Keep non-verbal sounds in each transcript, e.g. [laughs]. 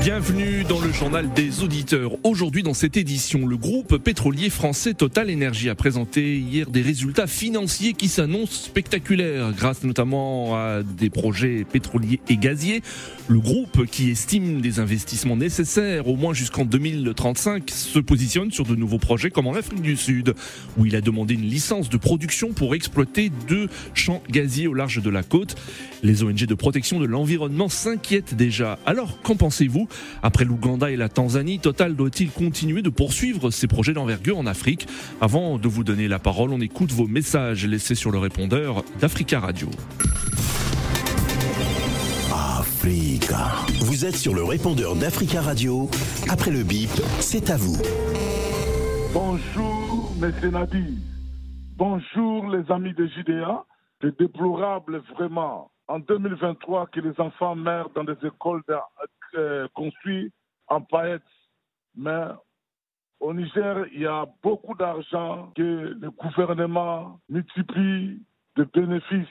Bienvenue dans le journal des auditeurs. Aujourd'hui, dans cette édition, le groupe pétrolier français Total Energy a présenté hier des résultats financiers qui s'annoncent spectaculaires, grâce notamment à des projets pétroliers et gaziers. Le groupe, qui estime des investissements nécessaires au moins jusqu'en 2035, se positionne sur de nouveaux projets comme en Afrique du Sud, où il a demandé une licence de production pour exploiter deux champs gaziers au large de la côte. Les ONG de protection de l'environnement s'inquiètent déjà. Alors, qu'en pensez-vous Après l'Ouganda et la Tanzanie, Total doit-il continuer de poursuivre ses projets d'envergure en Afrique Avant de vous donner la parole, on écoute vos messages laissés sur le répondeur d'Africa Radio. Africa. Vous êtes sur le répondeur d'Africa Radio. Après le bip, c'est à vous. Bonjour, M. Nadi. Bonjour, les amis de JDA. C'est déplorable vraiment en 2023 que les enfants meurent dans des écoles de, euh, construites en paillettes. Mais au Niger, il y a beaucoup d'argent que le gouvernement multiplie de bénéfices.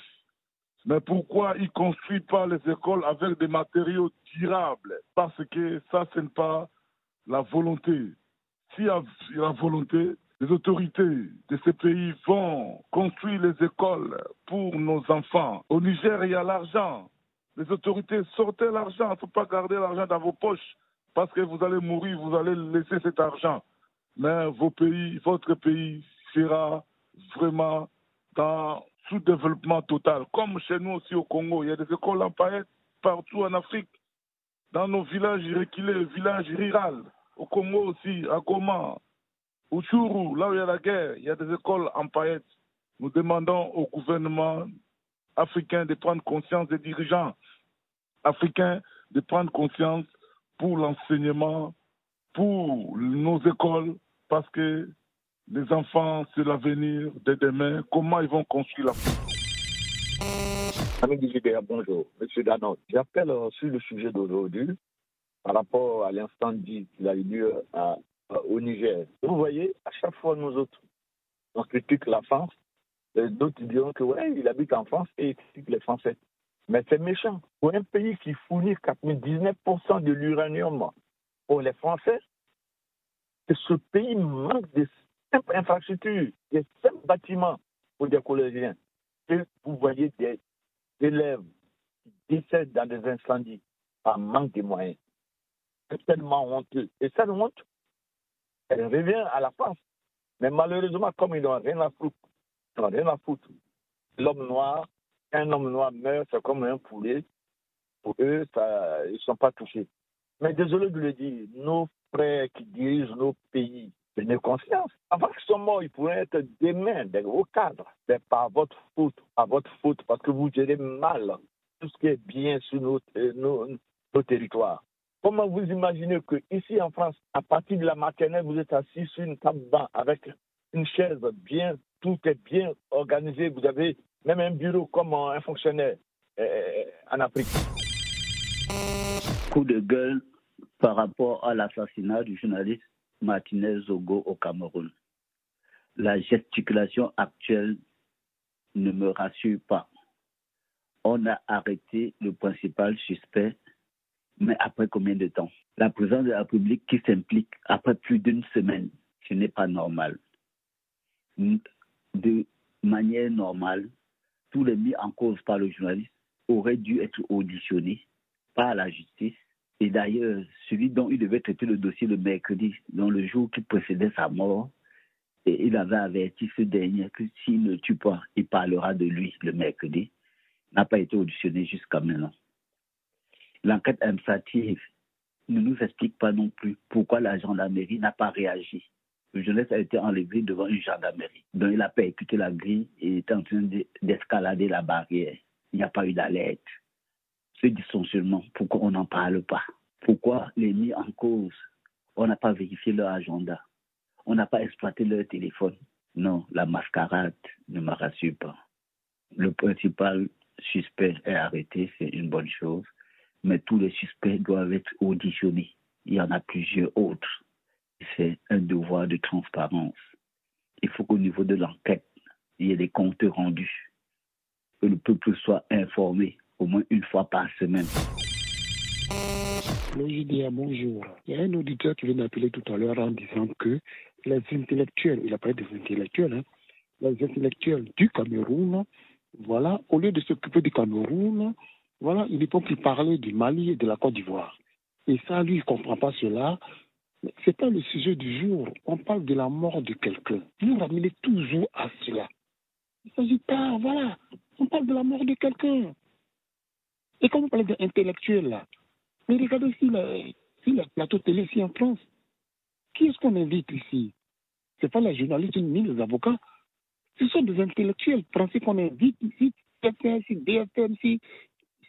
Mais pourquoi il ne construit pas les écoles avec des matériaux durables? Parce que ça, ce n'est pas la volonté. S'il y a la volonté, les autorités de ces pays vont construire les écoles pour nos enfants. Au Niger, il y a l'argent. Les autorités, sortez l'argent. Il ne faut pas garder l'argent dans vos poches parce que vous allez mourir, vous allez laisser cet argent. Mais vos pays, votre pays sera vraiment dans sous-développement total. Comme chez nous aussi au Congo, il y a des écoles en paillettes partout en Afrique. Dans nos villages reculés, villages ruraux. Au Congo aussi, à Goma, au Chourou, là où il y a la guerre, il y a des écoles en paillettes. Nous demandons au gouvernement africain de prendre conscience, des dirigeants africains de prendre conscience pour l'enseignement, pour nos écoles, parce que les enfants, c'est l'avenir de demain. Comment ils vont construire l'Afrique Ami DGDA, bonjour. Monsieur Danot, j'appelle euh, sur le sujet d'aujourd'hui par rapport à l'incendie qui a eu lieu à, à- au Niger. Vous voyez, à chaque fois, nous autres, on critique la France. D'autres diront que, ouais, il habite en France et il critique les Français. Mais c'est méchant. Pour un pays qui fournit 99% de l'uranium pour les Français, ce pays manque de simples infrastructures, de simples bâtiments pour des collégiens. Et vous voyez des élèves qui décèdent dans des incendies par manque de moyens. C'est tellement honteux. Et cette honte, elle revient à la France. Mais malheureusement, comme ils n'ont rien à foutre, ils n'ont rien à foutre. L'homme noir, un homme noir meurt, c'est comme un poulet. Pour eux, ils ne sont pas touchés. Mais désolé de le dire, nos frères qui dirigent nos pays, prenez conscience. Avant qu'ils soient morts, ils pourraient être demain des hauts cadres. C'est par votre faute, par votre faute, parce que vous gérez mal tout ce qui est bien sur nos, euh, nos, territoires. Comment vous imaginez que ici en France, à partir de la maternelle, vous êtes assis sur une table avec une chaise bien, tout est bien organisé. Vous avez même un bureau comme un fonctionnaire euh, en Afrique. coup de gueule par rapport à l'assassinat du journaliste Martinez Zogo au Cameroun. La gesticulation actuelle ne me rassure pas. On a arrêté le principal suspect, mais après combien de temps? La présidence de la République qui s'implique après plus d'une semaine, ce n'est pas normal. De manière normale, tous les mis en cause par le journaliste auraient dû être auditionnés par la justice. Et d'ailleurs, celui dont il devait traiter le dossier le mercredi, dans le jour qui précédait sa mort, et il avait averti ce dernier que s'il ne tue pas, il parlera de lui le mercredi, n'a pas été auditionné jusqu'à maintenant. L'enquête administrative ne nous explique pas non plus pourquoi la gendarmerie n'a pas réagi. Le jeunesse a été enlevé devant une gendarmerie, dont il a percuté la grille et est en train de- d'escalader la barrière. Il n'y a pas eu d'alerte ce dysfonctionnement, pourquoi on n'en parle pas? Pourquoi les mis en cause, on n'a pas vérifié leur agenda On n'a pas exploité leur téléphone Non, la mascarade ne me rassure pas. Le principal suspect est arrêté, c'est une bonne chose, mais tous les suspects doivent être auditionnés. Il y en a plusieurs autres. C'est un devoir de transparence. Il faut qu'au niveau de l'enquête, il y ait des comptes rendus que le peuple soit informé au moins une fois par semaine. bonjour. Il y a un auditeur qui vient d'appeler tout à l'heure en disant que les intellectuels, il a parlé des intellectuels, hein, les intellectuels du Cameroun, voilà, au lieu de s'occuper du Cameroun, voilà, il ne peut plus parler du Mali et de la Côte d'Ivoire. Et ça, lui, il ne comprend pas cela. Ce n'est pas le sujet du jour. On parle de la mort de quelqu'un. Vous ramenez toujours à cela. Il s'agit pas, voilà. On parle de la mort de quelqu'un. Et quand on parle d'intellectuels, là, mais regardez si le, plateau télé ici en France, qui est-ce qu'on invite ici? Ce n'est pas les journalistes ni les avocats. Ce sont des intellectuels français qu'on invite ici, si BFM, si,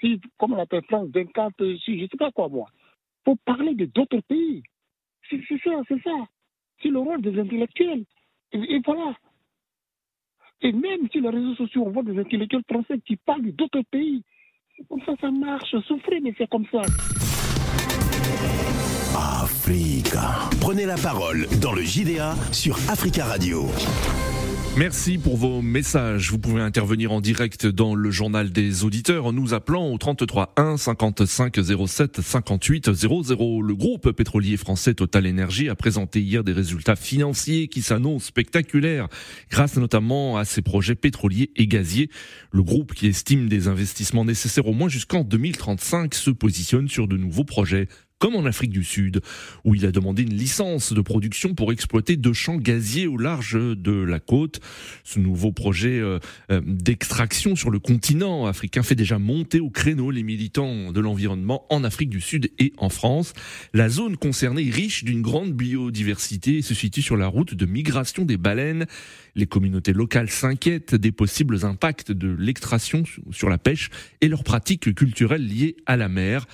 si, comment on appelle France 24, si je ne sais pas quoi moi. Pour parler de d'autres pays. C'est ça, c'est ça. C'est le rôle des intellectuels. Et, voilà. Et même sur les réseaux sociaux, on voit des intellectuels français qui parlent d'autres pays. C'est comme ça ça marche. Souffrez, mais c'est comme ça. Africa. Prenez la parole dans le JDA sur Africa Radio. Merci pour vos messages. Vous pouvez intervenir en direct dans le journal des auditeurs en nous appelant au 33 1 55 07 58 00. Le groupe pétrolier français Total Energy a présenté hier des résultats financiers qui s'annoncent spectaculaires grâce notamment à ses projets pétroliers et gaziers. Le groupe qui estime des investissements nécessaires au moins jusqu'en 2035 se positionne sur de nouveaux projets comme en Afrique du Sud, où il a demandé une licence de production pour exploiter deux champs gaziers au large de la côte. Ce nouveau projet euh, euh, d'extraction sur le continent africain fait déjà monter au créneau les militants de l'environnement en Afrique du Sud et en France. La zone concernée est riche d'une grande biodiversité et se situe sur la route de migration des baleines. Les communautés locales s'inquiètent des possibles impacts de l'extraction sur la pêche et leurs pratiques culturelles liées à la mer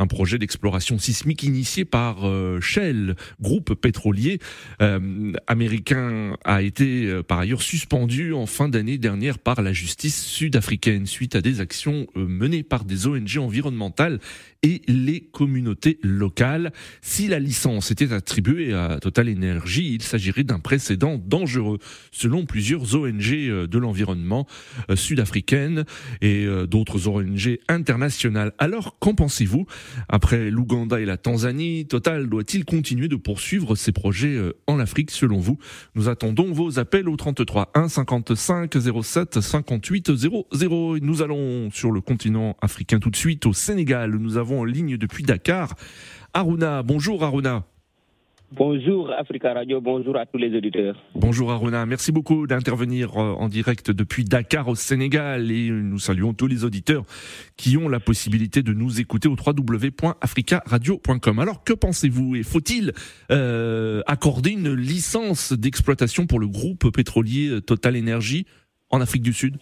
un projet d'exploration sismique initié par euh, Shell, groupe pétrolier euh, américain, a été euh, par ailleurs suspendu en fin d'année dernière par la justice sud-africaine suite à des actions menées par des ONG environnementales et les communautés locales. Si la licence était attribuée à Total Energy, il s'agirait d'un précédent dangereux, selon plusieurs ONG de l'environnement sud-africaines et d'autres ONG internationales. Alors, qu'en pensez-vous? Après l'Ouganda et la Tanzanie, Total doit-il continuer de poursuivre ses projets euh, en Afrique selon vous? Nous attendons vos appels au 33 1 55 07 58 00. nous allons sur le continent africain tout de suite au Sénégal. Nous avons en ligne depuis Dakar Aruna. Bonjour Aruna. Bonjour Africa Radio, bonjour à tous les auditeurs. Bonjour Aruna, merci beaucoup d'intervenir euh, en direct depuis Dakar au Sénégal. Et nous saluons tous les auditeurs qui ont la possibilité de nous écouter au www.africaradio.com. Alors que pensez-vous? Et faut-il euh, accorder une licence d'exploitation pour le groupe pétrolier Total Energy en Afrique du Sud?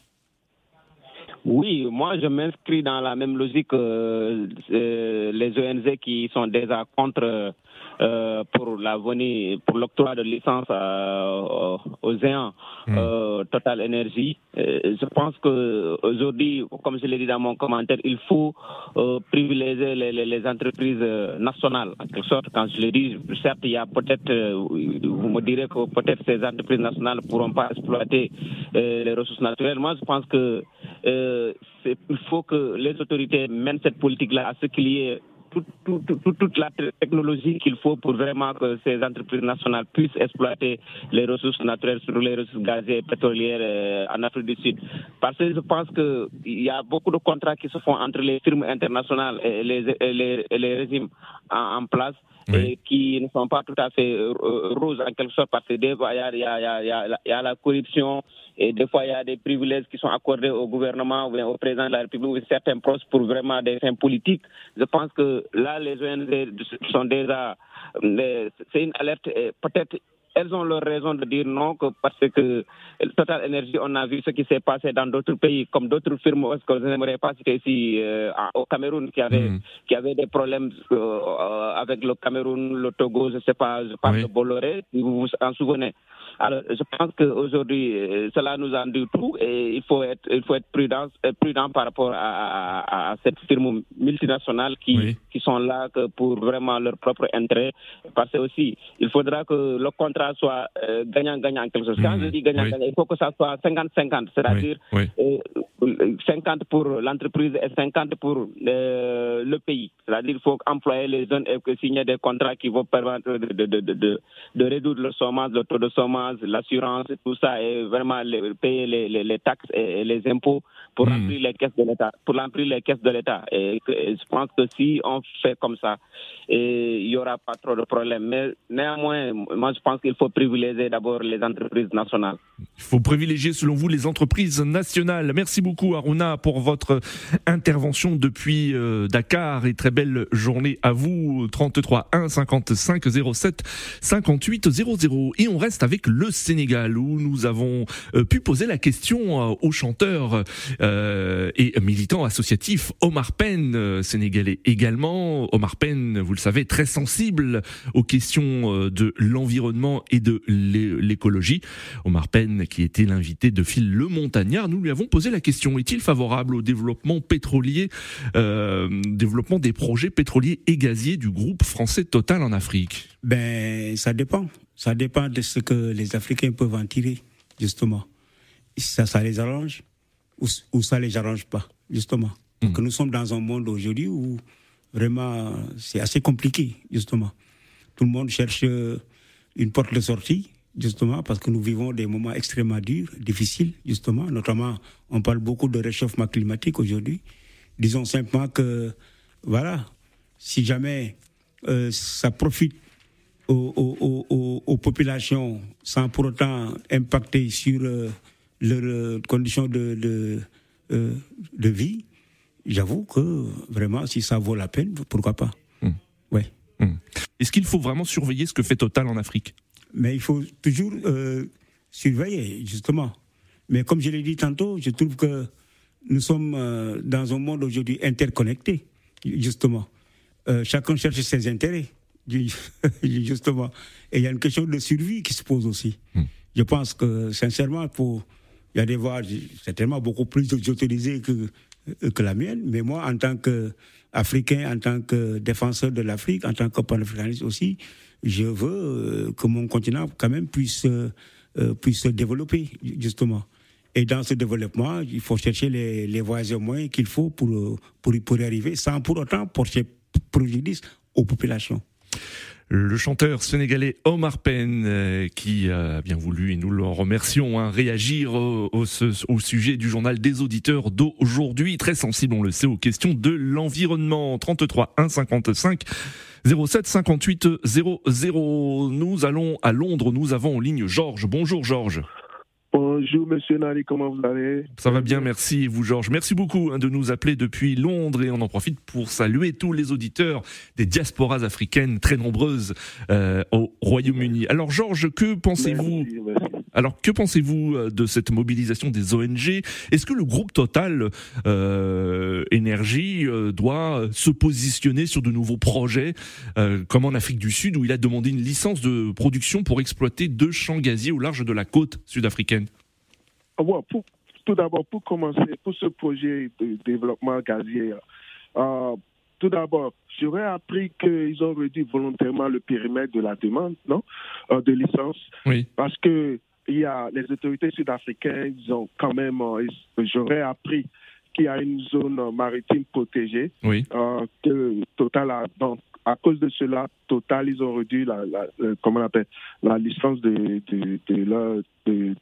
Oui, moi je m'inscris dans la même logique que euh, les ONG qui sont déjà contre euh, pour la venue, pour l'octroi de licence euh, aux géants hmm. euh, Total Energy. je pense que aujourd'hui, comme je l'ai dit dans mon commentaire, il faut privilégier les, les, entreprises nationales. En quelque sorte, quand je le dis, certes, il y a peut-être, vous me direz que peut-être ces entreprises nationales ne pourront pas exploiter les ressources naturelles. Moi, je pense que il faut que les autorités mènent cette politique-là à ce qu'il y ait toute, la technologie qu'il faut pour vraiment que ces entreprises nationales puissent exploiter les ressources naturelles, sur les ressources gazières et pétrolières euh, en Afrique du Sud. Parce que je pense qu'il y a beaucoup de contrats qui se font entre les firmes internationales et les, les, régimes en, place. Et qui ne sont pas tout à fait euh, roses en quelque sorte parce que des fois il y a la corruption, et des fois, il y a des privilèges qui sont accordés au gouvernement ou au président de la République ou certains postes pour vraiment des fins politiques. Je pense que là, les ONG sont déjà. C'est une alerte. Peut-être elles ont leur raison de dire non, que parce que Total Energy, on a vu ce qui s'est passé dans d'autres pays, comme d'autres firmes, est-ce que je n'aimerais pas citer ici euh, au Cameroun, qui avait, mm. qui avait des problèmes euh, avec le Cameroun, le Togo, je ne sais pas, je parle de Bolloré, si vous vous en souvenez? Alors, je pense qu'aujourd'hui, euh, cela nous en dit tout et il faut être, il faut être prudent, euh, prudent par rapport à, à, cette firme multinationale qui, qui sont là que pour vraiment leur propre intérêt. Parce que aussi, il faudra que le contrat soit gagnant-gagnant quelque chose. Quand mmh. je dis gagnant-gagnant, il faut que ça soit 50-50, c'est-à-dire 50 pour l'entreprise et 50 pour le pays. C'est-à-dire qu'il faut employer les jeunes et signer des contrats qui vont permettre de, de, de, de, de réduire le chômage, le taux de chômage, l'assurance, tout ça, et vraiment payer les, les, les, taxes et les impôts pour hmm. remplir les caisses de l'État. Pour remplir les caisses de l'État. Et, je pense que si on fait comme ça, il n'y aura pas trop de problèmes. Mais néanmoins, moi, je pense qu'il faut privilégier d'abord les entreprises nationales. Il faut privilégier, selon vous, les entreprises nationales. Merci beaucoup, Aruna, pour votre intervention depuis euh, Dakar et très belle journée à vous. 33 1 55 07 58 00. Et on reste avec le Sénégal où nous avons euh, pu poser la question euh, au chanteur et militant associatif Omar Penn, sénégalais également. Omar Penn, vous le savez, très sensible aux questions de l'environnement et de l'écologie. Omar Penn, qui était l'invité de Phil Le Montagnard, nous lui avons posé la question est-il favorable au développement pétrolier, développement des projets pétroliers et gaziers du groupe français Total en Afrique? Ben, ça dépend. Ça dépend de ce que les Africains peuvent en tirer, justement. Ça, ça les arrange ou, ou ça les arrange pas, justement. Donc hmm. nous sommes dans un monde aujourd'hui où vraiment c'est assez compliqué, justement. Tout le monde cherche une porte de sortie, justement, parce que nous vivons des moments extrêmement durs, difficiles, justement. Notamment, on parle beaucoup de réchauffement climatique aujourd'hui. Disons simplement que, voilà, si jamais euh, ça profite aux, populations sans pour autant impacter sur euh, leurs euh, conditions de, de, de vie, j'avoue que vraiment, si ça vaut la peine, pourquoi pas. Hmm. Ouais. Hmm. Est-ce qu'il faut vraiment surveiller ce que fait Total en Afrique? Mais il faut toujours surveiller, justement. Mais comme je l'ai dit tantôt, je trouve que nous sommes dans un monde aujourd'hui interconnecté, justement. Euh, chacun cherche ses intérêts, [laughs] justement. Et il y a une question de survie qui se pose aussi. Hmm. Je pense que, sincèrement, pour, il y a des voix certainement beaucoup plus autorisées que, euh, que la mienne, mais moi, en tant qu'Africain, en tant que défenseur de l'Afrique, en tant que panafricaniste aussi, je veux euh, que mon continent, quand même, puisse, puisse se développer, justement. Et dans ce développement, il faut chercher les, les voies et moyens qu'il faut pour, pour, pour y arriver, sans pour autant porter préjudice aux populations. Le chanteur sénégalais Omar Penn, euh, qui a bien voulu, et nous le remercions, hein, réagir au, sujet du journal des auditeurs d'aujourd'hui, très sensible, on le sait, aux questions de l'environnement. 33 1 55 07 58 00. Nous allons à Londres, nous avons en ligne Georges. Bonjour Georges. Bonjour Monsieur Nali, comment vous allez? Ça va bien, merci. Et vous Georges, merci beaucoup hein, de nous appeler depuis Londres et on en profite pour saluer tous les auditeurs des diasporas africaines très nombreuses euh, au Royaume-Uni. Alors Georges, que pensez-vous? Alors que pensez-vous euh, de cette mobilisation des ONG Est-ce que le groupe Total euh, Énergie euh, doit se positionner sur de nouveaux projets, comme en Afrique du Sud où il a demandé une licence de production pour exploiter deux champs gaziers au large de la côte sud-africaine? Ah pour, tout d'abord, pour commencer, pour ce projet de développement gazier, euh, tout d'abord, j'aurais appris qu'ils ont réduit volontairement le périmètre de la demande, non, euh, de licence, oui. parce que il y a les autorités sud-africaines, ils ont quand même, euh, j'aurais appris qu'il y a une zone maritime protégée oui. que Total a donc à cause de cela, Total, ils ont réduit la, la, comment on appelle, la licence de, de, de,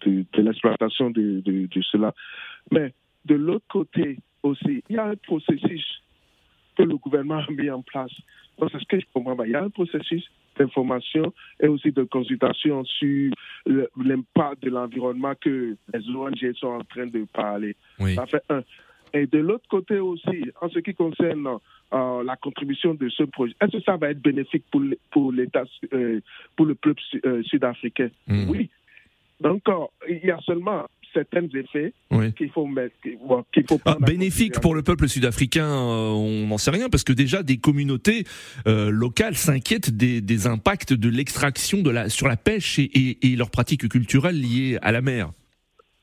de l'exploitation de, de, cela. Mais de l'autre côté aussi, il y a un processus que le gouvernement a mis en place. Donc, c'est ce que je comprends. Il y a un processus d'information et aussi de consultation sur l'impact de l'environnement que les ONG sont en train de parler. Ça fait un. Et de l'autre côté aussi, en ce qui concerne euh, la contribution de ce projet, est-ce que ça va être bénéfique pour, pour l'État, euh, pour le peuple euh, sud-africain? Hmm. Oui. Donc, il y a seulement certains effets Oui. qu'il faut mettre, qu'il faut Ah, bénéfique pour le peuple sud-africain, euh, on n'en sait rien parce que déjà des communautés euh, locales s'inquiètent des, des impacts de l'extraction de la sur la pêche et, et, et leurs pratiques culturelles liées à la mer.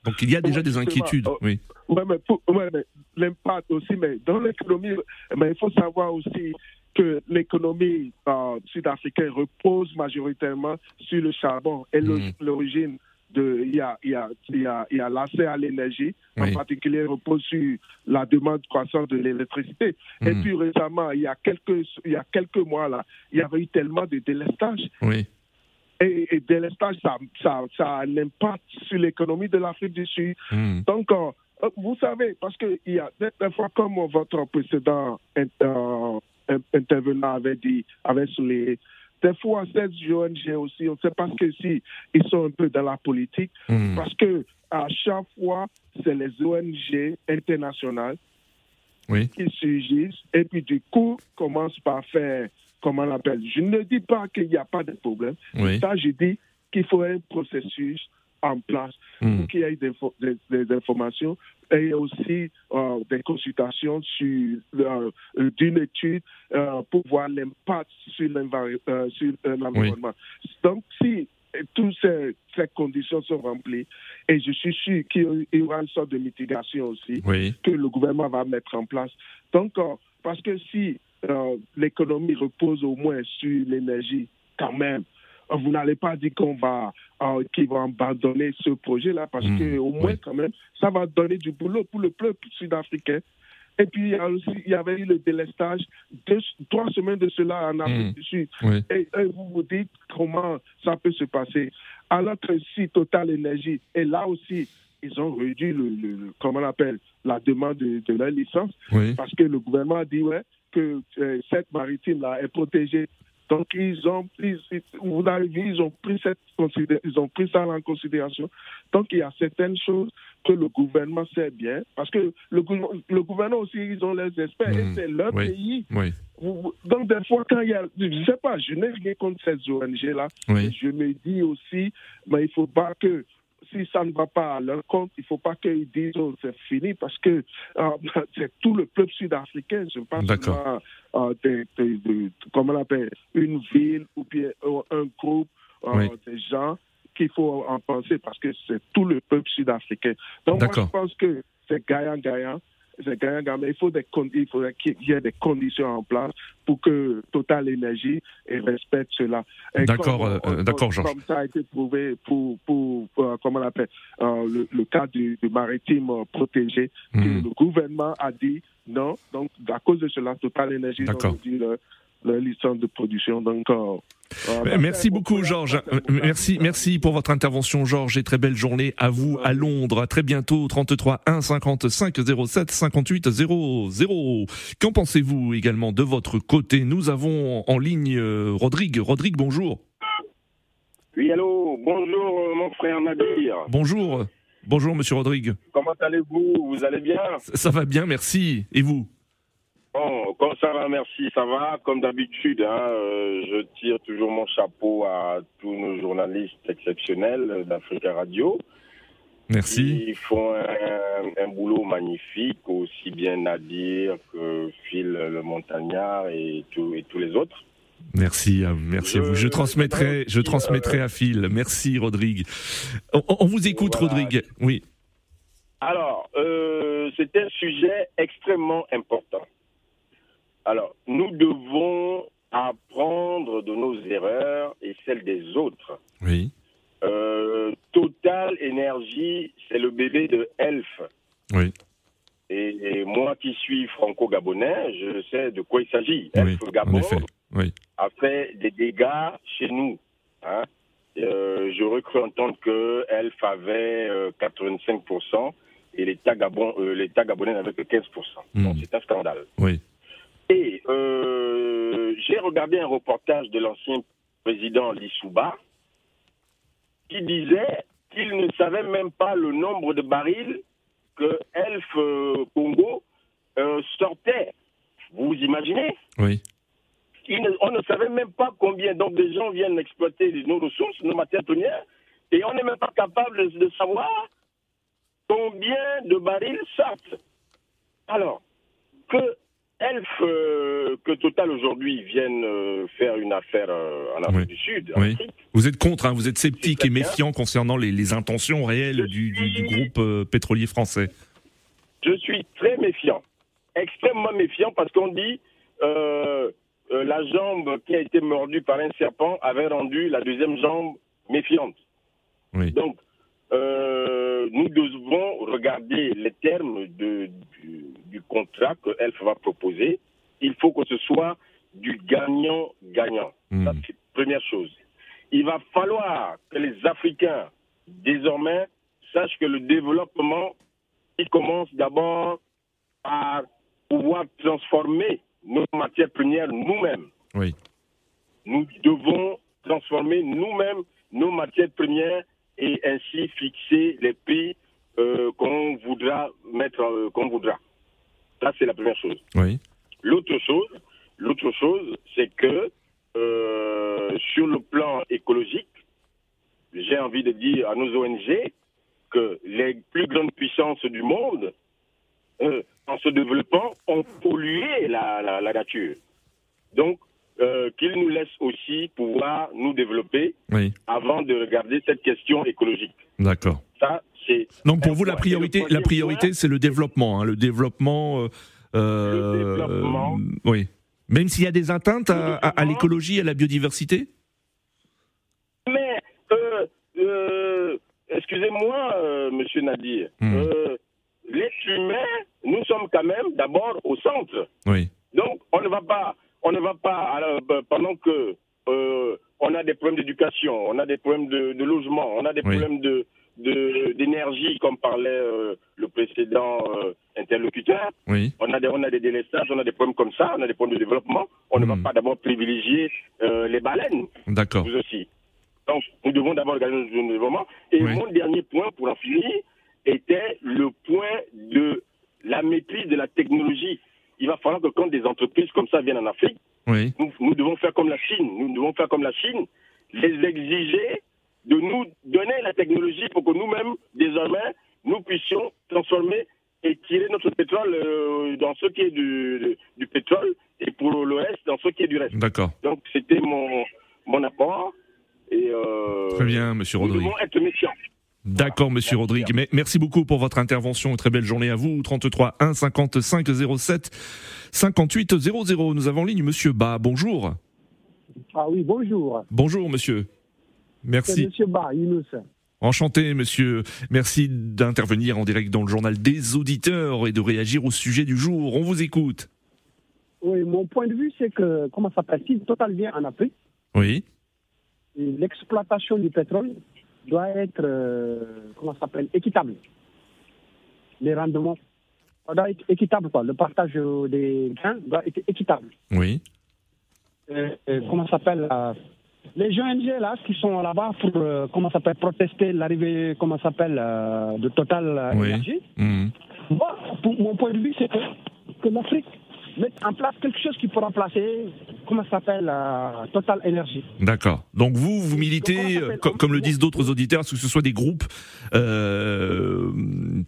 Donc il y a déjà des inquiétudes. oh, Oui. Ouais, mais, pour- ouais, mais l'impact aussi, mais dans l'économie, mais il faut savoir aussi que l'économie euh, sud-africaine repose majoritairement sur le charbon et Mhm. l'origine de, il y a, il y a, il y a, il y a l'accès à l'énergie, en particulier repose sur la demande croissante de l'électricité. Et Mhm. puis récemment, il y a quelques, il y a quelques mois là, il y avait eu tellement de délestage Oui. et, et délestage, ça, ça, ça a un impact sur l'économie de l'Afrique du Sud. Mhm. Donc, euh, euh, vous savez, parce qu'il y a des, fois, comme votre précédent euh, in- intervenant avait dit, avait souligné, des fois, ces ONG aussi, on ne sait pas que si ils sont un peu dans la politique, Mhm. parce que à chaque fois, c'est les ONG internationales Oui. qui surgissent et puis du coup commencent par faire, comment on appelle. Je ne dis pas qu'il n'y a pas de problème. Oui. Ça, je dis qu'il faut un processus en place Mhm. pour qu'il y ait des, fo- des- des informations et aussi euh, des consultations sur euh, d'une étude euh, pour voir l'impact sur euh, l'environnement. Donc, si toutes ces, ces conditions sont remplies, et je suis sûr qu'il y aura une sorte de mitigation aussi, Oui. que le gouvernement va mettre en place. Donc, parce que si l'économie repose au moins sur l'énergie, quand même, vous n'allez pas dire qu'on va, euh, qu'ils vont abandonner ce projet-là, parce Mm, que au moins, oui. quand même, ça va donner du boulot pour le peuple sud-africain. Et puis, il y, a aussi, il y avait eu le délestage deux, trois semaines de cela en Afrique Mm. du Sud. Oui. Et, et vous vous dites comment ça peut se passer. Alors que si Total Energy, et là aussi, ils ont réduit le, le- le- comment on appelle, la demande de, de leur licence, Oui. parce que le gouvernement a dit ouais, que euh, cette maritime-là est protégée. Donc, ils ont pris, vous avez vu, ils ont pris, cette ils ont pris ça en considération. Donc, il y a certaines choses que le gouvernement sait bien, parce que le, gouvernement- le gouvernement aussi, ils ont leurs experts, et c'est leur Oui. pays. Oui. Donc, des fois, quand il y a. Je ne sais pas, je n'ai rien contre ces ONG-là. Oui. Je me dis aussi, mais il ne faut pas que. Si ça ne va pas à leur compte, il ne faut pas qu'ils disent oh, c'est fini parce que euh, [laughs] c'est tout le peuple sud-africain. Je pense D'accord. euh, de, de- de- comment on appelle, une ville ou bien euh, un groupe euh, Oui. de gens qu'il faut en penser parce que c'est tout le peuple sud-africain. Donc, moi, je pense que c'est gagnant-gagnant. C'est gagnant-gagnant. Mais il, faut des il faudrait qu'il y ait des conditions en place pour que Total Énergie respecte cela. D'accord, euh, euh, euh, d'accord, Georges. Comme ça a été prouvé pour, pour, pour, euh, comment on appelle, euh, le, le cas du, du maritime protégé, Mhm. le gouvernement a dit non. Donc, à cause de cela, Total Énergie a réduit leur, leur licence de production. Donc, Euh, Merci c'est beaucoup, beaucoup, Georges. Merci, merci pour votre intervention, Georges, et très belle journée à vous à Londres. À très bientôt, 33 1 55 07 58 00. Qu'en pensez-vous également de votre côté? Nous avons en ligne euh, Rodrigue. Rodrigue, bonjour. Oui, allô, bonjour euh, mon frère Nadir. Bonjour. Bonjour, monsieur Rodrigue. Comment allez-vous? Vous allez bien? Ça va bien, merci. Et vous? Bon, comme ça va, merci, ça va. Comme d'habitude, hein, euh, je tire toujours mon chapeau à tous nos journalistes exceptionnels d'Africa Radio. Merci. Ils font un, un boulot magnifique, aussi bien Nadir que Phil le Montagnard et, tout- et tous les autres. Merci, à- merci à vous. Je transmettrai, je euh, transmettrai à Phil. Merci, Rodrigue. On, on vous écoute, Voilà. Rodrigue. Oui. Alors, euh, c'est un sujet extrêmement important. Alors, nous devons apprendre de nos erreurs et celles des autres. Oui. Euh, Total Énergie, c'est le bébé de Elf. Oui. Et, et moi qui suis franco-gabonais, je sais de quoi il s'agit. Elf Gabon. Oui. a fait des dégâts chez nous. hein. Euh, J'aurais cru entendre que Elf avait euh, 85% et l'État Gabon, euh, l'État gabonais n'avait que 15%. Donc Mm. c'est un scandale. Oui. Et euh, j'ai regardé un reportage de l'ancien président Lissouba qui disait qu'il ne savait même pas le nombre de barils que Elf euh, Congo euh, sortait. Vous imaginez? Oui. ne- on ne savait même pas combien donc des gens viennent exploiter nos ressources, nos matières premières, et on n'est même pas capable de savoir combien de barils sortent. Alors, que Elf, euh, que Total aujourd'hui vienne euh, faire une affaire euh, en Afrique Oui. du Sud, en Oui. Afrique, Vous êtes contre, hein, vous êtes sceptique et bien. méfiant concernant les, les intentions réelles du, du- du groupe euh, pétrolier français. je suis très méfiant, extrêmement méfiant, parce qu'on dit euh, la jambe qui a été mordue par un serpent avait rendu la deuxième jambe méfiante. Oui. Donc, euh, nous devons regarder les termes de- du, du contrat que Elf va proposer. Il faut que ce soit du gagnant-gagnant. Hmm. Ça, c'est la première chose. Il va falloir que les Africains, désormais, sachent que le développement, il commence d'abord par pouvoir transformer nos matières premières nous-mêmes. Oui. Nous devons transformer nous-mêmes nos matières premières et ainsi fixer les prix euh, qu'on voudra mettre, euh, qu'on voudra. Ça, c'est la première chose. Oui. L'autre chose, l'autre chose, c'est que euh, sur le plan écologique, j'ai envie de dire à nos ONG que les plus grandes puissances du monde, en se développant, ont pollué la, la- la nature. Donc, euh, qu'ils nous laissent aussi pouvoir nous développer Oui. avant de regarder cette question écologique. D'accord. Ça, c'est Donc pour vous, la priorité, la priorité, c'est le développement. hein, le développement. euh, euh, Le développement. euh, oui. Même s'il y a des atteintes à, à- à l'écologie, à la biodiversité? Mais, euh, euh, excusez-moi, euh, monsieur Nadir, Hmm. euh, l'être humain, nous sommes quand même d'abord au centre. Oui. Donc, on ne va pas, on ne va pas, alors, euh, pendant que euh, on a des problèmes d'éducation, on a des problèmes de, de logement, on a des Oui. problèmes de d'énergie, comme parlait euh, le précédent euh, interlocuteur. Oui. On a, des, on a des délestages, on a des problèmes comme ça, on a des problèmes de développement. On ne Hmm. va pas d'abord privilégier les baleines D'accord. vous aussi. Donc, nous devons d'abord regarder notre développement. Et Oui. mon dernier point, pour en finir, était le point de la maîtrise de la technologie. Il va falloir que quand des entreprises comme ça viennent en Afrique, Oui. nous, nous devons faire comme la Chine. Nous devons faire comme la Chine, les exiger de nous donner la technologie pour que nous-mêmes, désormais, nous puissions transformer et tirer notre pétrole euh, dans ce qui est du, du- du pétrole et pour le reste dans ce qui est du reste. D'accord. Donc c'était mon, mon apport. Et, euh, Très bien, Monsieur Nous Rodrigue. devons être méfiants. D'accord, Monsieur. Rodrigue. Mais- Merci beaucoup pour votre intervention. Très belle journée à vous. 33 1 55 07 58 00. Nous avons en ligne Monsieur Ba. Bonjour. Ah oui, bonjour. Bonjour, Monsieur. Merci. Monsieur Ba, Younous. Enchanté, Monsieur. Merci d'intervenir en direct dans le journal des auditeurs et de réagir au sujet du jour. On vous écoute. Oui, mon point de vue, c'est que, comment ça s'appelle, si Total vient en Afrique, Oui. l'exploitation du pétrole doit être, euh, comment s'appelle, équitable. Les rendements, doit être équitable, quoi. Le partage des gains doit être équitable. Oui. Euh, euh, comment s'appelle euh, les ONG là qui sont là-bas pour euh, comment s'appelle protester l'arrivée comment s'appelle euh, de Total Oui. Énergie. Moi, pour mon point de vue, c'est que, que l'Afrique mette en place quelque chose qui pourra remplacer comment ça s'appelle euh, Total Énergie. D'accord. Donc vous, vous militez, euh, comme le disent d'autres auditeurs, que ce soit des groupes euh,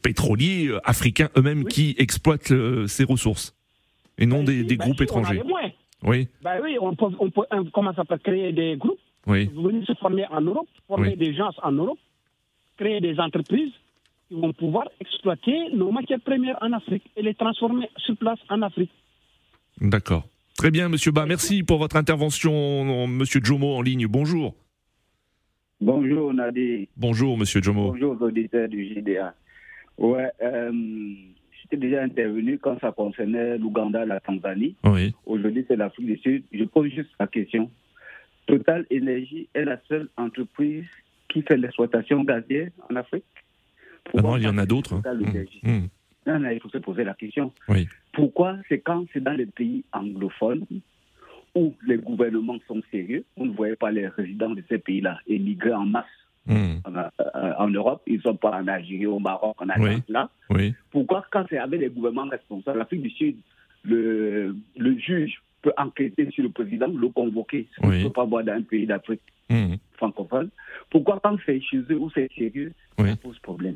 pétroliers euh, africains eux-mêmes Oui. qui exploitent ces ressources, et non Ben des, si, des ben groupes si, étrangers. Oui, Ben oui, on peut, on peut comment ça créer des groupes, oui, venir se former en Europe, former Oui. des gens en Europe, créer des entreprises qui vont pouvoir exploiter nos matières premières en Afrique et les transformer sur place en Afrique. D'accord. Très bien, Monsieur Ba. Merci pour votre intervention, Monsieur Jomo en ligne. Bonjour. Bonjour Nadi, Bonjour, Monsieur Jomo. bonjour auditeurs du JDA. Ouais, euh, j'étais déjà intervenu quand ça concernait l'Ouganda, la Tanzanie. Oui, Aujourd'hui, c'est l'Afrique du Sud. Je pose juste la question. Total Energy est la seule entreprise qui fait l'exploitation gazière en Afrique? Ah non, il y en a d'autres. hein. Mhm. Non, non, il faut se poser la question. Oui. Pourquoi c'est quand c'est dans les pays anglophones où les gouvernements sont sérieux, on ne voyait pas les résidents de ces pays-là émigrer en masse Mhm. en, euh, en Europe, ils ne sont pas en Algérie, au Maroc, en Algérie, là. Oui, Pourquoi quand c'est avec les gouvernements responsables, l'Afrique du Sud, le, le juge peut enquêter sur le président, le convoquer, ce qu'on Oui. ne peut pas voir dans un pays d'Afrique Mhm. Francophone. Pourquoi quand c'est chez eux où c'est sérieux, Oui. ça pose problème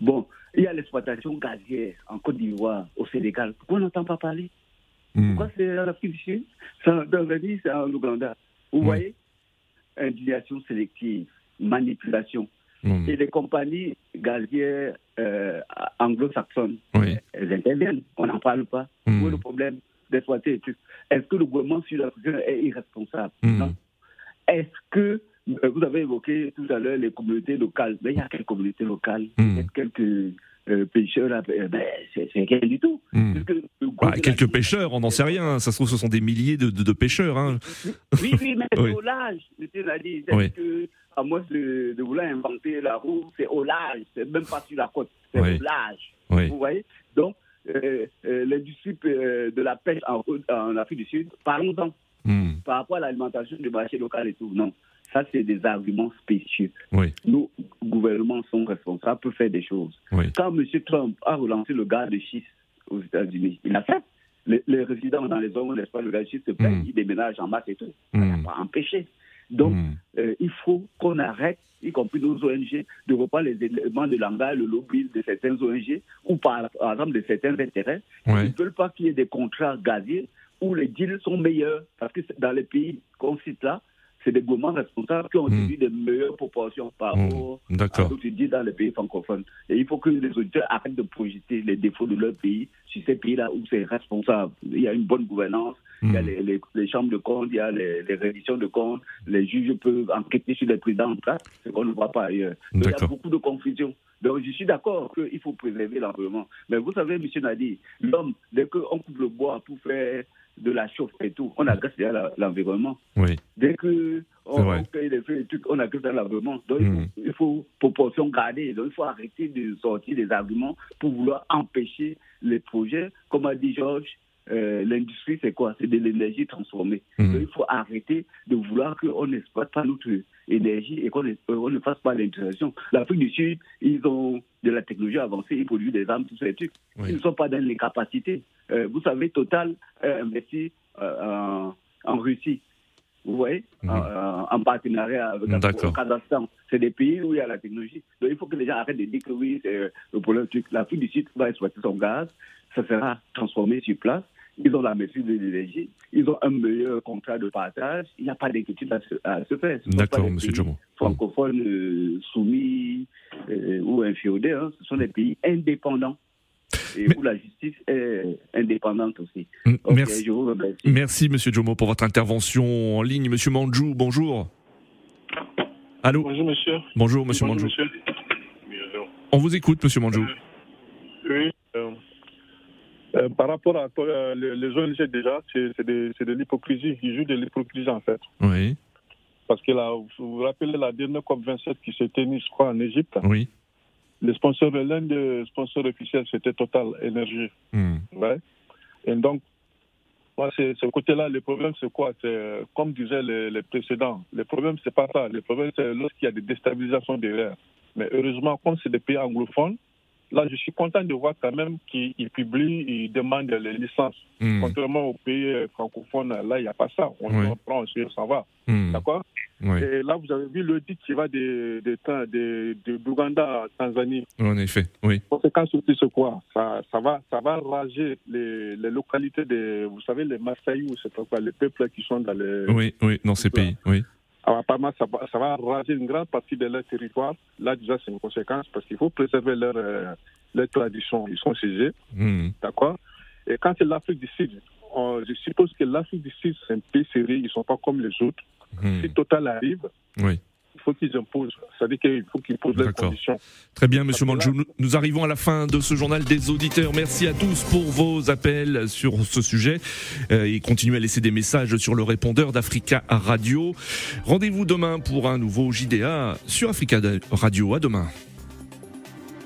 Bon, il y a l'exploitation gazière en Côte d'Ivoire, au Sénégal. Pourquoi on n'entend pas parler? Hmm. Pourquoi c'est en Afrique du Sud? C'est en Tanzanie, c'est en Ouganda. Vous voyez Indignation sélective, manipulation. Hmm. Et les compagnies gazières euh, anglo-saxonnes, Oui. elles interviennent. On n'en parle pas. Hmm. Où est le problème d'exploiter Est-ce que le gouvernement sud-africain est irresponsable? Hmm. Non. Est-ce que vous avez évoqué tout à l'heure les communautés locales Mais il y a quelques communautés locales? A quelques euh, pêcheurs euh, ben, c'est rien du tout. Hmm. Que Bah, quelques pêcheurs, on n'en sait rien. Ça se trouve, ce sont des milliers de, de- de pêcheurs. Hein. Oui, oui, mais [laughs] Oui. c'est au large, dit. Oui. que, à moins de, de vouloir inventer la roue, c'est au large, c'est même pas sur la côte, c'est Oui. au large. Vous voyez? Donc, euh, euh, l'industrie euh, de la pêche en, en Afrique du Sud, parlons-en Hmm. par rapport à l'alimentation du marché local et tout. Non, ça, c'est des arguments spécieux. Oui. Nos gouvernements sont responsables pour faire des choses. Oui. Quand M. Trump a relancé le gaz de schiste aux États-Unis, il a fait. Les, les résidents dans les zones où n'est-ce pas, le gaz de schiste se plaignent, Mm. ils déménagent en masse et tout. Ça n'a pas empêché. Donc, Hmm. euh, il faut qu'on arrête, y compris nos ONG, de reprendre les éléments de langage, le lobby de certaines ONG ou par, par exemple de certains intérêts Ouais. ils ne veulent pas qu'il y ait des contrats gaziers où les deals sont meilleurs. Parce que dans les pays qu'on cite là, c'est des gouvernements responsables qui ont Mm. obtenu des meilleures proportions par Mm. rapport à D'accord. d'autres deals dans les pays francophones. Et il faut que les auditeurs arrêtent de projeter les défauts de leur pays sur ces pays-là où c'est responsable. Il y a une bonne gouvernance, il y a Mm. les, les- les chambres de compte, il y a les, les redditions de comptes, les juges peuvent enquêter sur les présidents en place, ce qu'on ne voit pas ailleurs. Donc, il y a beaucoup de confusion. Donc je suis d'accord qu'il faut préserver l'environnement. Mais vous savez, M. Nadi, l'homme, dès qu'on coupe le bois pour faire de la chauffe et tout, on agresse déjà l'environnement. Oui. Dès que on, on des feux et trucs, on agresse l'environnement. Donc il Mm. faut, il faut proportion garder. Donc il faut arrêter de sortir des arguments pour vouloir empêcher les projets. Comme a dit Georges, euh, l'industrie, c'est quoi? C'est de l'énergie transformée. Donc, il faut arrêter de vouloir qu'on n'exploite pas notre énergie et qu'on ne- on ne fasse pas l'intégration. L'Afrique du Sud, ils ont de la technologie avancée, ils produisent des armes, tous ces trucs. Oui. Ils ne sont pas dans les capacités. Euh, vous savez, Total a investi euh, en, en Russie. Vous voyez? Mhm. en, en partenariat avec le. Kazakhstan. C'est des pays où il y a la technologie. Donc il faut que les gens arrêtent de dire que oui, c'est euh, le problème. L'Afrique du Sud va exploiter son gaz, ça sera transformé sur place. Ils ont la maîtrise de l'énergie, ils ont un meilleur contrat de partage. Il n'y a pas d'inquiétude à, se- à se faire. D'accord, monsieur pays Jomo. Francophones euh, soumis euh, ou inféodés, hein. ce sont des pays indépendants. Et où la justice est indépendante aussi. Mm, Merci. je vous remercie. Merci, monsieur Jomo, pour votre intervention en ligne. Monsieur Manjou, bonjour. Allô? Bonjour monsieur. Bonjour, monsieur Bonjour, Manjou. monsieur. On vous écoute, monsieur Manjou. oui, euh, par rapport à euh, les, ONG déjà, c'est de, l'hypocrisie. Ils jouent de l'hypocrisie en fait. Oui, Parce que là, vous vous rappelez la dernière COP27 qui s'est tenue, je crois, en Égypte? oui. Le sponsor, l'un des sponsors officiels, c'était Total Énergie. Hmm. Ouais. Et donc, moi, c'est ce côté-là, le problème, c'est quoi? C'est euh, comme disaient les, les précédents. Le problème, c'est pas ça. Le problème, c'est lorsqu'il y a des déstabilisations derrière. Mais heureusement, comme c'est des pays anglophones, là, je suis content de voir quand même qu'ils ils publient, ils demandent les licences. Hmm. Contrairement aux pays francophones, là, il n'y a pas ça. On Ouais. reprend, on s'en va. Hmm. D'accord? Oui, Et là, vous avez vu l'audit qui va de, de, de, de, d'Ouganda à Tanzanie. en effet, oui. Conséquence aussi, c'est quoi ça, ça, va, ça va rager les, les localités de, vous savez, les Masaï ou c'est quoi, les peuples qui sont dans les. Oui, oui, dans ces pays, oui. Alors, apparemment, ça va, ça va raser une grande partie de leur territoire. Là, déjà, c'est une conséquence parce qu'il faut préserver leur, euh, leur tradition. Ils sont chez Hmm. d'accord Et quand c'est l'Afrique du Sud, on- je suppose que l'Afrique du Sud, c'est un pays sérieux, ils ne sont pas comme les autres. Hmm. Si Total arrive, Oui. Il faut qu'ils imposent. Qu'il faut qu'ils posent D'accord. conditions. Très bien, monsieur Manjou. Nous, nous arrivons à la fin de ce journal des auditeurs. Merci à tous pour vos appels sur ce sujet euh, et continuez à laisser des messages sur le répondeur d'Africa Radio. Rendez-vous demain pour un nouveau JDA sur Africa Radio. À demain.